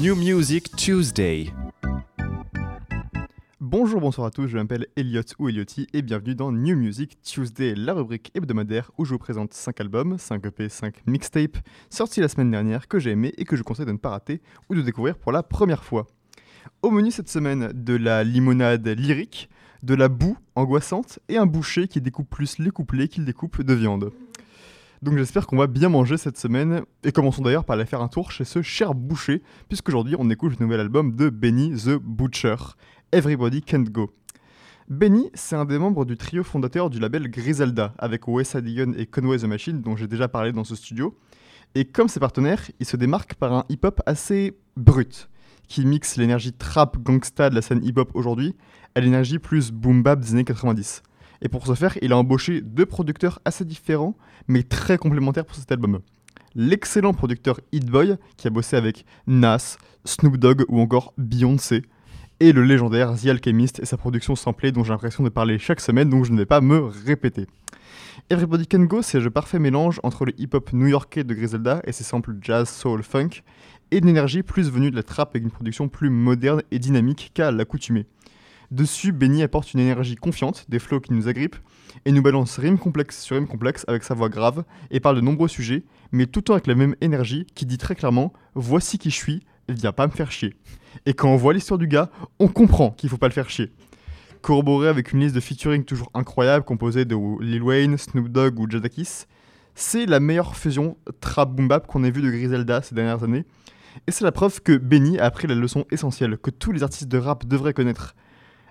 New Music Tuesday. Bonjour, bonsoir à tous, je m'appelle Elliot ou Eliotti et bienvenue dans New Music Tuesday, la rubrique hebdomadaire où je vous présente 5 albums, 5 EP, 5 mixtapes sortis la semaine dernière que j'ai aimé et que je conseille de ne pas rater ou de découvrir pour la première fois. Au menu cette semaine, de la limonade lyrique, de la boue angoissante et un boucher qui découpe plus les couplets qu'il découpe de viande. Donc j'espère qu'on va bien manger cette semaine et commençons d'ailleurs par aller faire un tour chez ce cher boucher puisqu'aujourd'hui on écoute le nouvel album de Benny the Butcher, Everybody Can't Go. Benny, c'est un des membres du trio fondateur du label Griselda avec Wes Adigan et Conway the Machine dont j'ai déjà parlé dans ce studio. Et comme ses partenaires, il se démarque par un hip-hop assez brut qui mixe l'énergie trap gangsta de la scène hip-hop aujourd'hui à l'énergie plus boom bap des années 90. Et pour ce faire, il a embauché deux producteurs assez différents, mais très complémentaires pour cet album. L'excellent producteur Hit Boy, qui a bossé avec Nas, Snoop Dogg ou encore Beyoncé, et le légendaire The Alchemist et sa production samplée dont j'ai l'impression de parler chaque semaine, donc je ne vais pas me répéter. Everybody Can Go, c'est le parfait mélange entre le hip-hop new-yorkais de Griselda et ses samples jazz, soul, funk, et une énergie plus venue de la trap avec une production plus moderne et dynamique qu'à l'accoutumée. Dessus, Benny apporte une énergie confiante, des flows qui nous agrippent, et nous balance rime complexe sur rime complexe avec sa voix grave, et parle de nombreux sujets, mais tout le temps avec la même énergie qui dit très clairement Voici qui je suis, viens pas me faire chier. Et quand on voit l'histoire du gars, on comprend qu'il faut pas le faire chier. Corroboré avec une liste de featuring toujours incroyable composée de Lil Wayne, Snoop Dogg ou Jadakiss, c'est la meilleure fusion trap boom bap qu'on ait vu de Griselda ces dernières années. Et c'est la preuve que Benny a appris la leçon essentielle que tous les artistes de rap devraient connaître.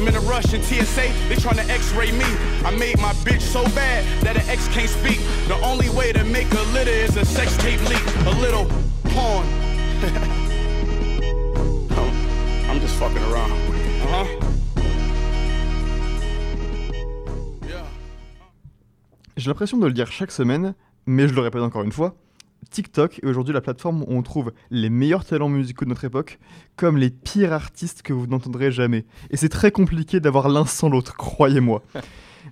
I'm in a rush in TSA, they tryna x-ray me. I made my bitch so bad that an ex can't speak. The only way to make a litter is a sex tape leak. A little porn. I'm just fucking around. Uh-huh. J'ai l'impression de le dire chaque semaine, mais je le répète encore une fois. TikTok est aujourd'hui la plateforme où on trouve les meilleurs talents musicaux de notre époque, comme les pires artistes que vous n'entendrez jamais. Et c'est très compliqué d'avoir l'un sans l'autre, croyez-moi.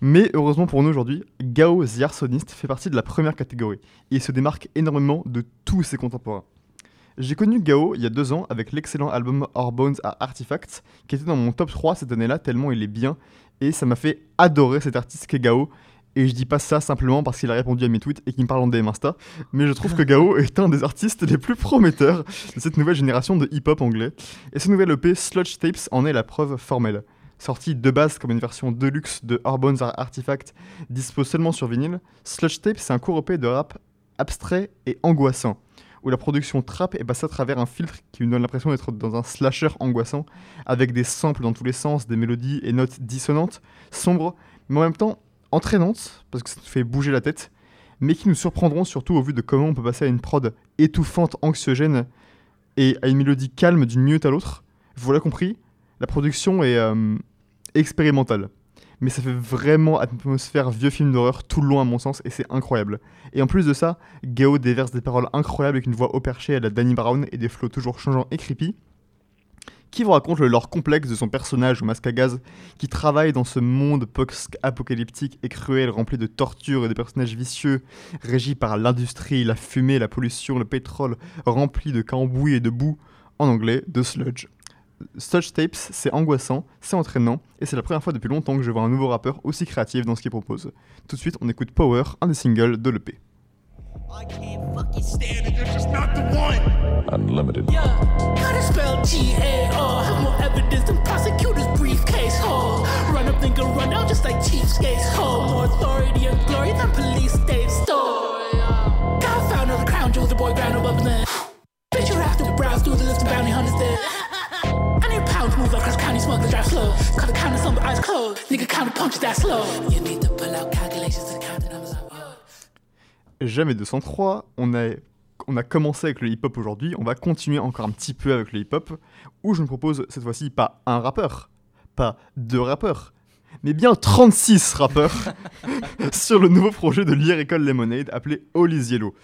Mais heureusement pour nous aujourd'hui, Gao the Arsonist fait partie de la première catégorie, et il se démarque énormément de tous ses contemporains. J'ai connu Gao il y a deux ans avec l'excellent album Our Bones are Artifacts, qui était dans mon top 3 cette année-là, tellement il est bien, et ça m'a fait adorer cet artiste qu'est Gao, et je dis pas ça simplement parce qu'il a répondu à mes tweets et qu'il me parle en DM Insta, mais je trouve que Gao est un des artistes les plus prometteurs de cette nouvelle génération de hip-hop anglais. Et ce nouvel EP Sludge Tapes en est la preuve formelle. Sorti de base comme une version deluxe de Are Artifact, dispo seulement sur vinyle, Sludge Tapes c'est un court EP de rap abstrait et angoissant, où la production trap est passée à travers un filtre qui me donne l'impression d'être dans un slasher angoissant, avec des samples dans tous les sens, des mélodies et notes dissonantes, sombres, mais en même temps entraînantes, parce que ça nous fait bouger la tête, mais qui nous surprendront surtout au vu de comment on peut passer à une prod étouffante, anxiogène, et à une mélodie calme d'une minute à l'autre. Vous l'avez compris, la production est euh, expérimentale. Mais ça fait vraiment atmosphère vieux film d'horreur tout le long à mon sens, et c'est incroyable. Et en plus de ça, Gao déverse des paroles incroyables avec une voix au perché à la Danny Brown et des flots toujours changeants et creepy qui vous raconte le lore complexe de son personnage au masque à gaz, qui travaille dans ce monde post-apocalyptique et cruel rempli de tortures et de personnages vicieux, régis par l'industrie, la fumée, la pollution, le pétrole, rempli de cambouis et de boue, en anglais, de sludge. Sludge Tapes, c'est angoissant, c'est entraînant, et c'est la première fois depuis longtemps que je vois un nouveau rappeur aussi créatif dans ce qu'il propose. Tout de suite, on écoute Power, un des singles de l'EP. I can't fucking stand it, you're just not the one. Unlimited. Yeah, gotta spell G-A-R. Have more evidence than prosecutors' briefcase. Oh, run up, then go run out just like cheapskates. Oh, more authority and glory than police state store. God found all the crown jewels, the boy ground above them. Bitch, you have to browse through the list of bounty hunters there. I need pounds move across county smugglers drive slow. Cut the count of some eyes closed. Nigga count punches that slow. You need to pull out calculations to count the numbers. Jamais 203, on a, on a commencé avec le hip-hop aujourd'hui, on va continuer encore un petit peu avec le hip-hop, où je me propose cette fois-ci pas un rappeur, pas deux rappeurs, mais bien 36 rappeurs sur le nouveau projet de Lyrical Lemonade appelé All is Yellow.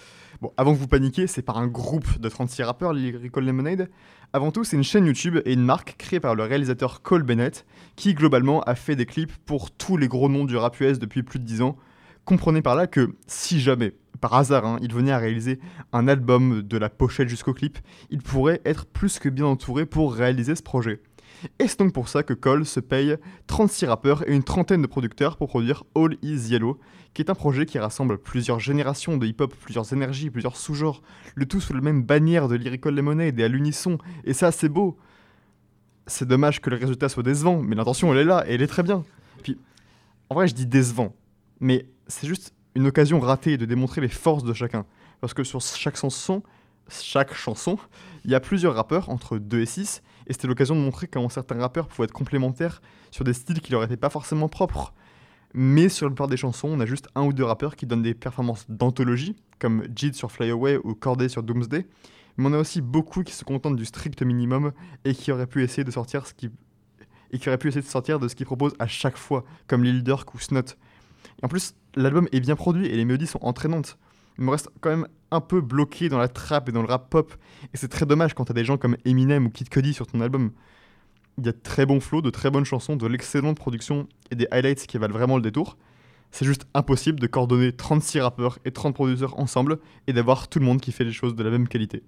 Bon, avant que vous paniquiez, c'est pas un groupe de 36 rappeurs, Lyrical Lemonade. Avant tout, c'est une chaîne YouTube et une marque créée par le réalisateur Cole Bennett, qui globalement a fait des clips pour tous les gros noms du rap US depuis plus de 10 ans. Comprenez par là que si jamais, par hasard, hein, il venait à réaliser un album de la pochette jusqu'au clip, il pourrait être plus que bien entouré pour réaliser ce projet. Et c'est donc pour ça que Cole se paye 36 rappeurs et une trentaine de producteurs pour produire All Is Yellow, qui est un projet qui rassemble plusieurs générations de hip-hop, plusieurs énergies, plusieurs sous-genres, le tout sous la même bannière de Lyrical Lemonade et à l'unisson, et ça c'est beau. C'est dommage que le résultat soit décevant, mais l'intention elle est là, et elle est très bien. Puis, en vrai je dis décevant, mais c'est juste une occasion ratée de démontrer les forces de chacun. Parce que sur chaque chanson, chaque chanson, il y a plusieurs rappeurs, entre 2 et 6, et c'était l'occasion de montrer comment certains rappeurs pouvaient être complémentaires sur des styles qui leur étaient pas forcément propres. Mais sur la plupart des chansons, on a juste un ou deux rappeurs qui donnent des performances d'anthologie, comme Jid sur Fly Away ou Corday sur Doomsday. Mais on a aussi beaucoup qui se contentent du strict minimum et qui auraient pu essayer de sortir ce qui et qui auraient pu essayer de sortir de ce qu'ils proposent à chaque fois, comme Lil Durk ou Snot. Et en plus, l'album est bien produit et les mélodies sont entraînantes. Il me reste quand même un peu bloqué dans la trap et dans le rap pop, et c'est très dommage quand t'as des gens comme Eminem ou Kid Cudi sur ton album. Il y a de très bons flows, de très bonnes chansons, de l'excellente production et des highlights qui valent vraiment le détour. C'est juste impossible de coordonner 36 rappeurs et 30 producteurs ensemble et d'avoir tout le monde qui fait les choses de la même qualité.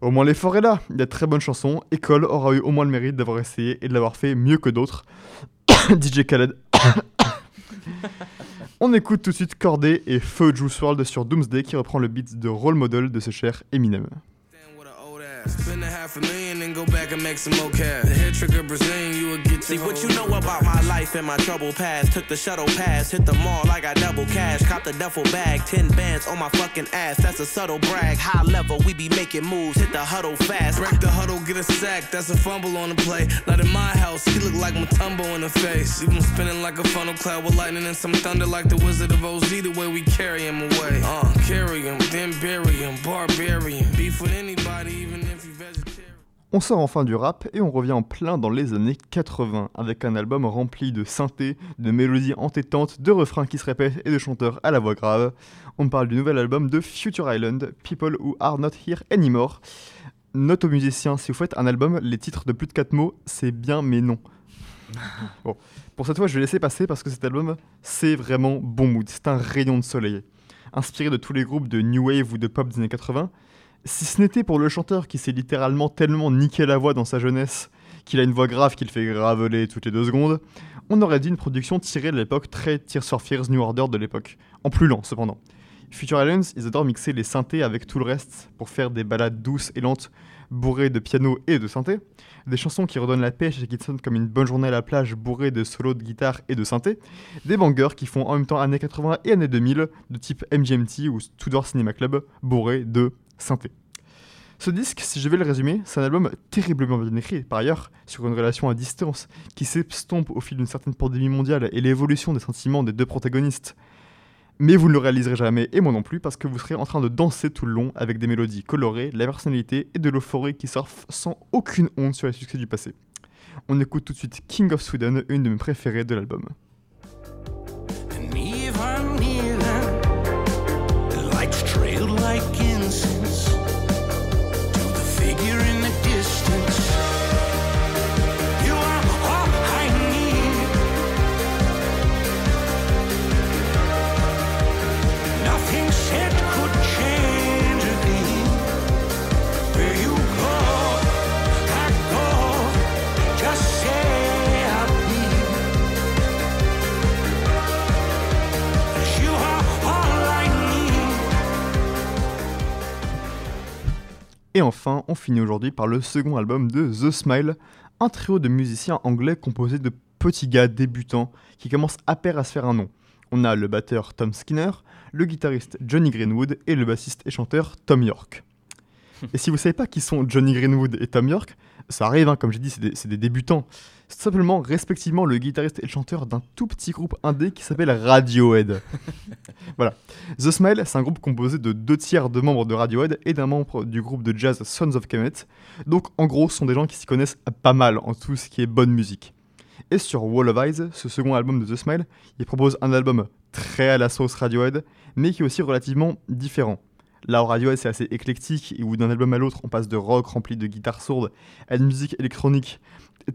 Au moins l'effort est là, il y a de très bonnes chansons, École aura eu au moins le mérite d'avoir essayé et de l'avoir fait mieux que d'autres. DJ Khaled. On écoute tout de suite Corday et Feu Juice WRLD sur Doomsday qui reprend le beat de role model de ce cher Eminem. Spend a half a million and go back and make some more cash. The head trigger Brazilian, you would get See what you know about my life and my trouble past. Took the shuttle pass, hit the mall, I got double cash. Cop the duffel bag, 10 bands on my fucking ass. That's a subtle brag. High level, we be making moves, hit the huddle fast. Break the huddle, get a sack, that's a fumble on the play. Not in my house, he look like Matumbo in the face. Even spinning like a funnel cloud with lightning and some thunder like the Wizard of Oz. The way we carry him away. Uh, carry him, then bury him. Barbarian. Beef with anybody, even if. On sort enfin du rap et on revient en plein dans les années 80 avec un album rempli de synthés, de mélodies entêtantes, de refrains qui se répètent et de chanteurs à la voix grave. On parle du nouvel album de Future Island, People Who Are Not Here Anymore. Note aux musiciens, si vous faites un album, les titres de plus de 4 mots, c'est bien mais non. Bon, pour cette fois, je vais laisser passer parce que cet album, c'est vraiment bon mood, c'est un rayon de soleil. Inspiré de tous les groupes de New Wave ou de pop des années 80, si ce n'était pour le chanteur qui s'est littéralement tellement niqué la voix dans sa jeunesse qu'il a une voix grave qu'il fait graveler toutes les deux secondes, on aurait dit une production tirée de l'époque très Tears for Fears New Order de l'époque, en plus lent cependant. Future Islands, ils adorent mixer les synthés avec tout le reste pour faire des balades douces et lentes, bourrées de piano et de synthé, des chansons qui redonnent la pêche et qui sonnent comme une bonne journée à la plage bourrée de solos de guitare et de synthé, des bangers qui font en même temps années 80 et années 2000 de type MGMT ou Tudor Cinema Club bourrés de synthé. Ce disque, si je vais le résumer, c'est un album terriblement bien écrit, par ailleurs, sur une relation à distance, qui s'estompe au fil d'une certaine pandémie mondiale et l'évolution des sentiments des deux protagonistes. Mais vous ne le réaliserez jamais, et moi non plus, parce que vous serez en train de danser tout le long avec des mélodies colorées, la personnalité et de l'euphorie qui surfent sans aucune honte sur les succès du passé. On écoute tout de suite King of Sweden, une de mes préférées de l'album. Et enfin, on finit aujourd'hui par le second album de The Smile, un trio de musiciens anglais composé de petits gars débutants qui commencent à pair à se faire un nom. On a le batteur Tom Skinner, le guitariste Johnny Greenwood et le bassiste et chanteur Tom York. Et si vous savez pas qui sont Johnny Greenwood et Tom York, ça arrive, hein, comme j'ai dit, c'est des, c'est des débutants. C'est simplement, respectivement, le guitariste et le chanteur d'un tout petit groupe indé qui s'appelle Radiohead. voilà. The Smile, c'est un groupe composé de deux tiers de membres de Radiohead et d'un membre du groupe de jazz Sons of Kemet. Donc, en gros, ce sont des gens qui s'y connaissent pas mal en tout ce qui est bonne musique. Et sur Wall of Eyes, ce second album de The Smile, il propose un album très à la sauce Radiohead, mais qui est aussi relativement différent. Là, au Radiohead, c'est assez éclectique, et où d'un album à l'autre, on passe de rock rempli de guitares sourdes à une musique électronique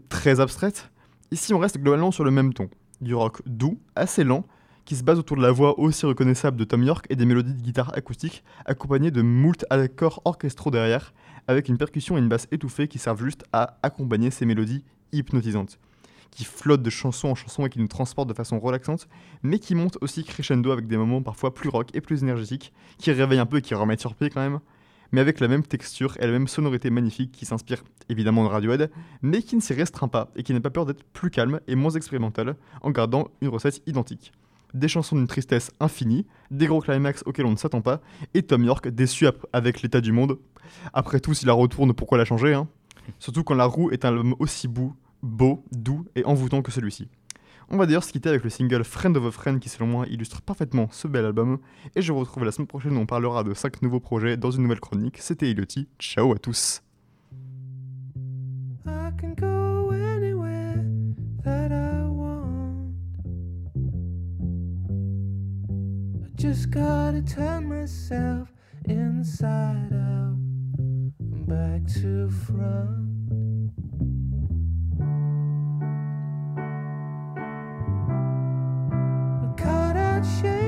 très abstraite. Ici, on reste globalement sur le même ton. Du rock doux, assez lent, qui se base autour de la voix aussi reconnaissable de Tom York et des mélodies de guitare acoustique, accompagnées de moult accords orchestraux derrière, avec une percussion et une basse étouffée qui servent juste à accompagner ces mélodies hypnotisantes qui flottent de chanson en chanson et qui nous transportent de façon relaxante, mais qui montent aussi crescendo avec des moments parfois plus rock et plus énergétiques, qui réveillent un peu et qui remettent sur pied quand même, mais avec la même texture et la même sonorité magnifique qui s'inspire évidemment de Radiohead, mais qui ne s'y restreint pas et qui n'a pas peur d'être plus calme et moins expérimental en gardant une recette identique. Des chansons d'une tristesse infinie, des gros climax auxquels on ne s'attend pas, et Tom York déçu avec l'état du monde. Après tout, si la retourne, pourquoi la changer hein? Surtout quand la roue est un homme aussi beau, doux et envoûtant que celui-ci. On va d'ailleurs se quitter avec le single Friend of a Friend qui selon moi illustre parfaitement ce bel album et je vous retrouve la semaine prochaine où on parlera de 5 nouveaux projets dans une nouvelle chronique. C'était Eloti, ciao à tous. shame.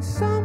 and some